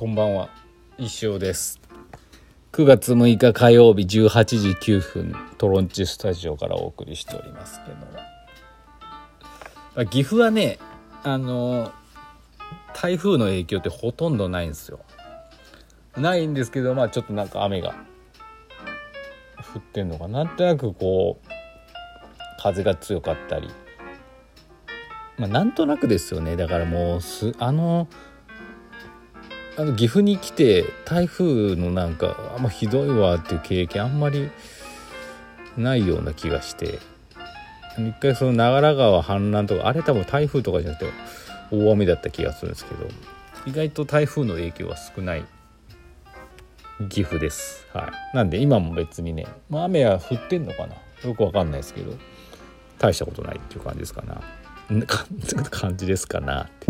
こんばんは。一生です。9月6日火曜日18時9分トロンチスタジオからお送りしておりますけど岐阜はねあの台風の影響ってほとんどないんですよ。ないんですけどまあちょっとなんか雨が降ってんのかなんとなくこう風が強かったり。まあなんとなくですよね。だからもうすあのあの岐阜に来て台風のなんかあんまひどいわっていう経験あんまりないような気がして。一回その長良川氾濫とかあれ多分台風とかじゃなくて大雨だった気がするんですけど意外と台風の影響は少ない岐阜です。はい、なんで今も別にね、まあ、雨は降ってんのかな。よくわかんないですけど大したことないっていう感じですかな。感じですかなって。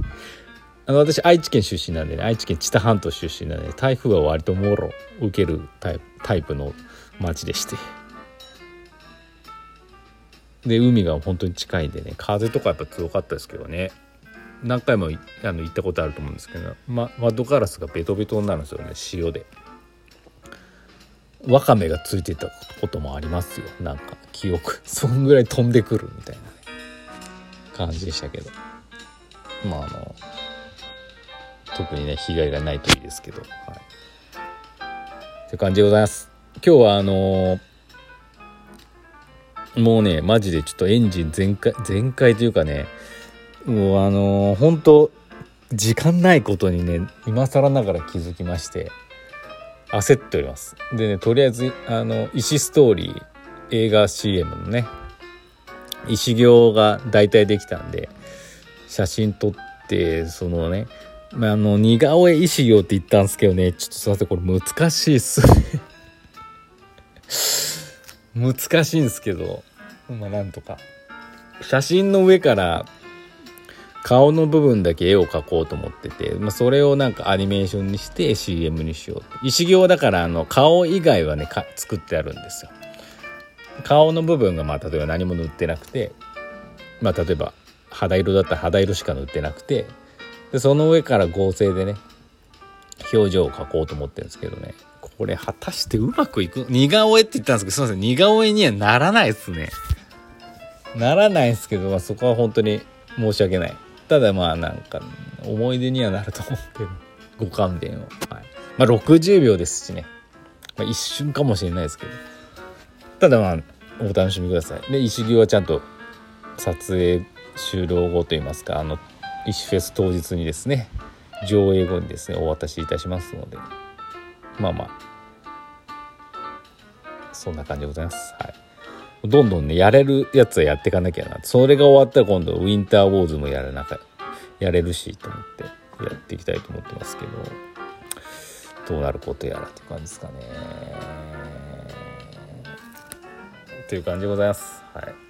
あの私愛知県出身なんでね愛知県知多半島出身なんで台風は割ともろ受けるタイプタイプの町でして。で海が本当に近いんでね風とかやっぱ強かったですけどね。何回もあの行ったことあると思うんですけど、ま、窓ガラスがベトベトになるんですよね塩で。わかめがついてたこともありますよ。なんか記憶。そんぐらい飛んでくるみたいな、感じでしたけど。まああの特にね被害がないといいですけど。はい。って感じでございます。今日はあのー、もうねマジでちょっとエンジン全開全開というかねもうあのー、本当時間ないことにね今更ながら気づきまして焦っております。でねとりあえずあの石ストーリー映画 CM のね石行が大体できたんで写真撮ってそのねまあ、あの似顔絵石行って言ったんですけどね。ちょっとすいませんこれ難しいっすね。難しいんですけど。まあなんとか。写真の上から顔の部分だけ絵を描こうと思ってて、まあ、それをなんかアニメーションにして CM にしよう石行だからあの顔以外はねか作ってあるんですよ。顔の部分がまあ例えば何も塗ってなくて。まあ例えば肌色だったら肌色しか塗ってなくて。でその上から合成でね表情を描こうと思ってるんですけどね。これ果たしてうまくいく似顔絵って言ったんですけどすいません似顔絵にはならないですね。ならないですけど、まあ、そこは本当に申し訳ない。ただまあなんか思い出にはなると思ってる。ご勘弁を、はい、まあ60秒ですしね、まあ、一瞬かもしれないですけど。ただまあお楽しみください。で石木はちゃんと撮影終了後といいますかあの石フェス当日にですね上映後にですねお渡しいたしますのでまあまあそんな感じでございますはいどんどんね、やれるやつはやっていかなきゃな。それが終わったら今度、ウィンターウォーズもやらなか、やれるし、と思ってやっていきたいと思ってますけど、どうなることやらって感じですかね。っていう感じでございます。はい。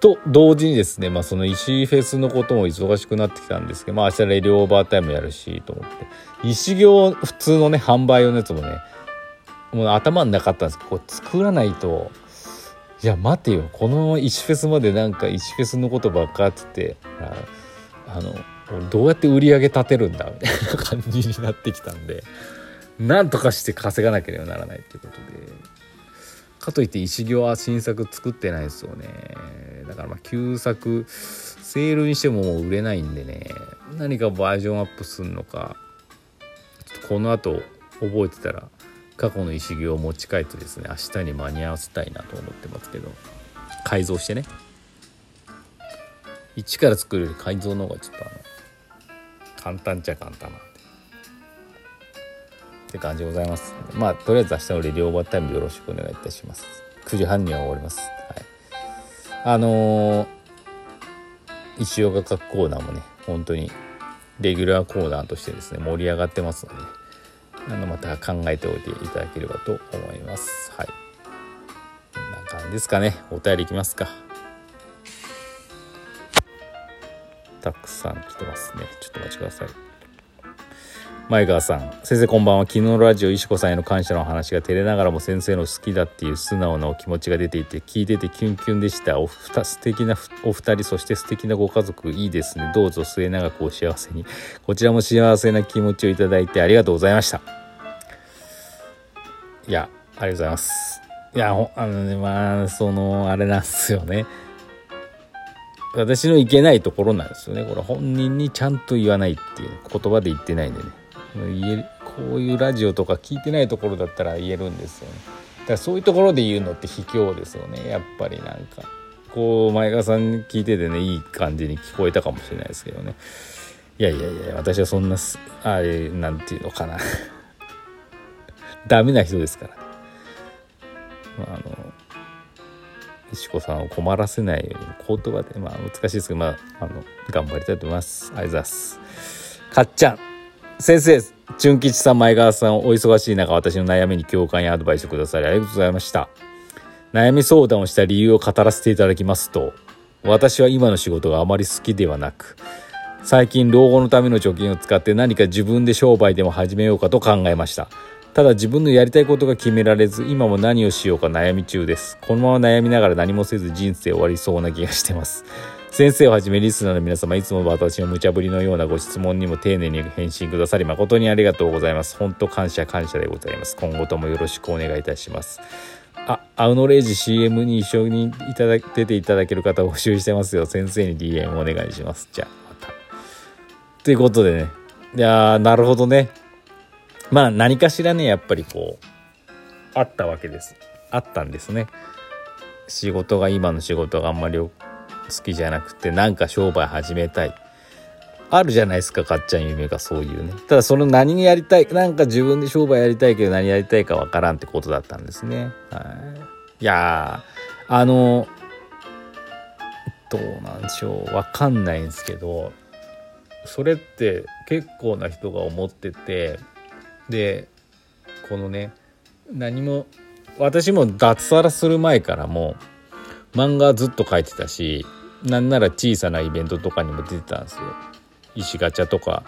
と同時にですね、まあ、その石フェスのことも忙しくなってきたんですけど、まあ、明日レディオーバータイムやるしと思って。石行普通のね販売用のやつもねもう頭になかったんですけどこれ作らないと。いや待てよ。この石フェスまでなんか石フェスのことばっかってってあのどうやって売り上げ立てるんだみたいな感じになってきたんでなんとかして稼がなければならないということで。かといって石行は新作作ってないですよね。だからまあ旧作セールにしてももう売れないんでね。何かバージョンアップするのか。ちょっとこの後覚えてたら過去の石行を持ち帰ってですね明日に間に合わせたいなと思ってますけど。改造してね。一から作るより改造の方がちょっとあの簡単っちゃ簡単な。って感じでございますまあとりあえず明日のレディオーバータイムよろしくお願いいたします9時半には終わりますはいあのー、石岡学コーナーもね本当にレギュラーコーナーとしてですね盛り上がってますので、あのまた考えておいていただければと思います。はい。こんな感じですかね。お便りいきますか。たくさん来てますね。ちょっとお待ちください。前川さん先生こんばんは昨日のラジオ石子さんへの感謝の話が照れながらも先生の好きだっていう素直なお気持ちが出ていて聞いててキュンキュンでしたおふた素敵なお二人そして素敵なご家族いいですね。どうぞ末永くお幸せに。こちらも幸せな気持ちをいただいてありがとうございました。いやありがとうございます。いやあのねまあそのあれなんですよね。私のいけないところなんですよね。これ本人にちゃんと言わないっていう言葉で言ってないんでね。言えこういうラジオとか聞いてないところだったら言えるんですよね。だからそういうところで言うのって卑怯ですよね。やっぱりなんか。こう前川さん聞いててねいい感じに聞こえたかもしれないですけどね。いやいやいや私はそんなあれなんていうのかな。ダメな人ですから、まあ、あの石子さんを困らせないように言葉でまあ難しいですけどまああの頑張りたいと思います。ありがとうございます。かっちゃん先生純吉さん前川さんお忙しい中私の悩みに共感やアドバイスくださりありがとうございました。悩み相談をした理由を語らせていただきますと私は今の仕事があまり好きではなく最近老後のための貯金を使って何か自分で商売でも始めようかと考えました。ただ自分のやりたいことが決められず今も何をしようか悩み中です。このまま悩みながら何もせず人生終わりそうな気がしてます。先生をはじめリスナーの皆様いつも私の無茶ぶりのようなご質問にも丁寧に返信くださり誠にありがとうございます本当感謝感謝でございます今後ともよろしくお願いいたしますあ、アウノレイジ CM に一緒にいただ出ていただける方を募集してますよ。先生に DM お願いします。じゃあ、また。ということでね。いやー、なるほどね。まあ、何かしらね、やっぱりこう、あったわけです。あったんですね。仕事が、今の仕事があんまり好きじゃなくてなんか商売始めたい。あるじゃないですかかっちゃん夢がそういうね。ただその何にやりたいなんか自分で商売やりたいけど何やりたいかわからんってことだったんですね。はい。いやあのどうなんでしょう。わかんないんですけどそれって結構な人が思っててでこのね何も私も脱サラする前からも漫画ずっと描いてたしなんなら小さなイベントとかにも出てたんですよ。石ガチャとか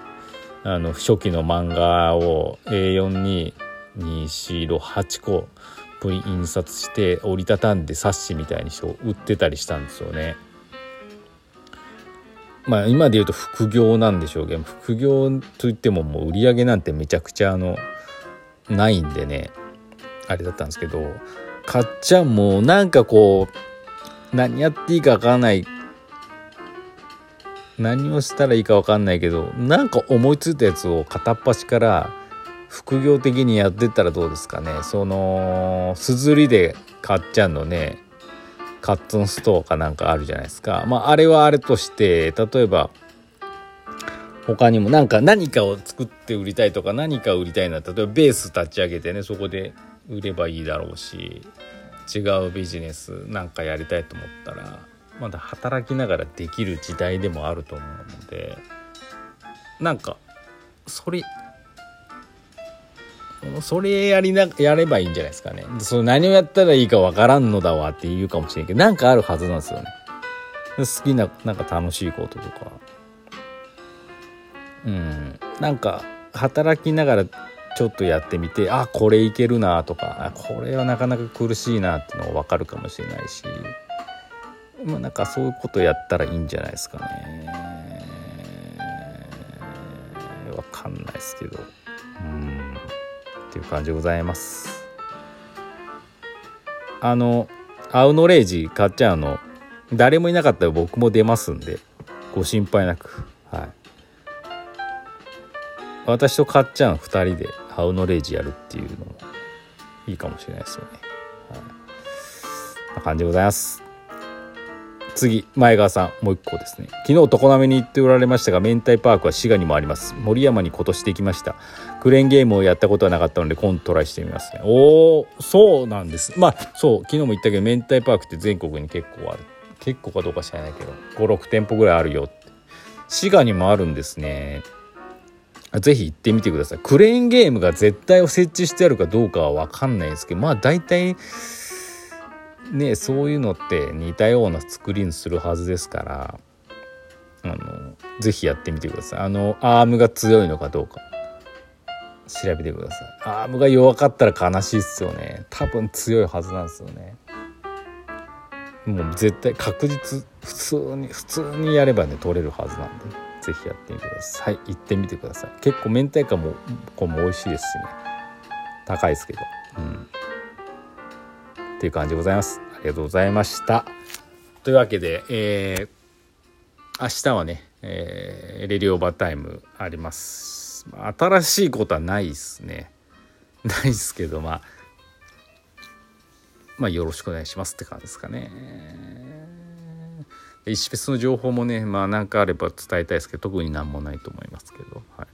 あの初期の漫画を A4 に248個印刷して折りたたんで冊子みたいにして売ってたりしたんですよね。まあ今で言うと副業なんでしょうけど副業といってももう売り上げなんてめちゃくちゃあのないんでねあれだったんですけどかっちゃんもなんかこう何やっていいかわからない何をしたらいいか分かんないけどなんか思いついたやつを片っ端から副業的にやってったらどうですかね。そのすずりでかっちゃんのね。カッツンストアかなんかあるじゃないですか。まああれはあれとして例えば他にもなんか何かを作って売りたいとか何か売りたいな例えばベース立ち上げてねそこで売ればいいだろうし違うビジネスなんかやりたいと思ったらまだ働きながらできる時代でもあると思うのでなんかそれそれやりなやればいいんじゃないですかね。その何をやったらいいかわからんのだわって言うかもしれんけどなんかあるはずなんですよね。好きななんか楽しいこととか。うん。なんか働きながらちょっとやってみてあこれいけるなとかこれはなかなか苦しいなっていうのが分かるかもしれないし。まあなんかそういうことやったらいいんじゃないですかね。わかんないですけど。うん。っていう感じでございます。あのアウノレイジ買っちゃうの誰もいなかったら僕も出ますんで。ご心配なく。はい。私とかっちゃん2人でハウノレイジやるっていうのもいいかもしれないですよね。はい、な感じでございます。次前川さんもう一個ですね。昨日常滑に行っておられましたが明太パークは滋賀にもあります。森山に今年できました。クレーンゲームをやったことはなかったので今度トライしてみますね。おおそうなんです。まあそう昨日も言ったけど明太パークって全国に結構ある。結構かどうか知らないけど56店舗ぐらいあるよって。滋賀にもあるんですね。ぜひ行ってみてください。クレーンゲームが絶対を設置してあるかどうかは分かんないですけどまあ大体ねそういうのって似たような作りにするはずですからあのぜひやってみてください。あのアームが強いのかどうか。調べてください。アームが弱かったら悲しいっすよね。多分強いはずなんですよね。もう絶対確実普通に普通にやればね取れるはずなんで。是非やってみてください。行ってみてください。結構明太子もこも美味しいですしね。高いですけど。うん。っていう感じでございます。ありがとうございました。というわけでえー、明日はね、えー、レディオーバータイムあります。新しいことはないですね。ないですけどまあまあよろしくお願いしますって感じですかね。石フェスの情報もねまあ何かあれば伝えたいですけど特になんもないと思いますけど、はい、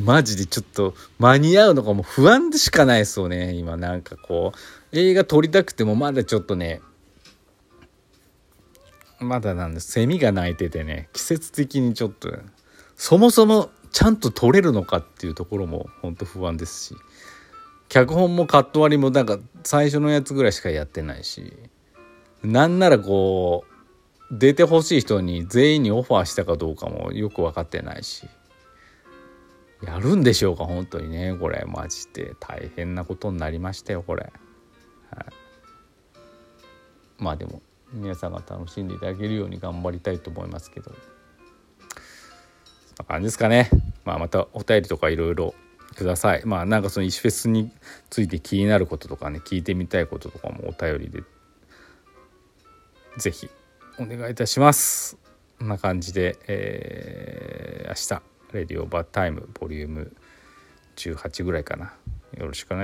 マジでちょっと間に合うのかも不安でしかないですよね。今なんかこう。映画撮りたくてもまだちょっとねまだなんです。セミが鳴いててね季節的にちょっとそもそもちゃんと撮れるのかっていうところも本当不安ですし。脚本もカット割りもなんか最初のやつぐらいしかやってないし。なんならこう出てほしい人に全員にオファーしたかどうかもよく分かってないし。やるんでしょうか本当にね。これマジで。大変なことになりましたよこれ、はい、まあでも皆さんが楽しんでいただけるように頑張りたいと思いますけど。そんな感じですかね。まあまたお便りとかいろいろください。まあなんかその石フェスについて気になることとかね聞いてみたいこととかもお便りで是非お願いいたします。こんな感じで、えー、明日。レディオバータイムボリューム18ぐらいかな。よろしくお願いします。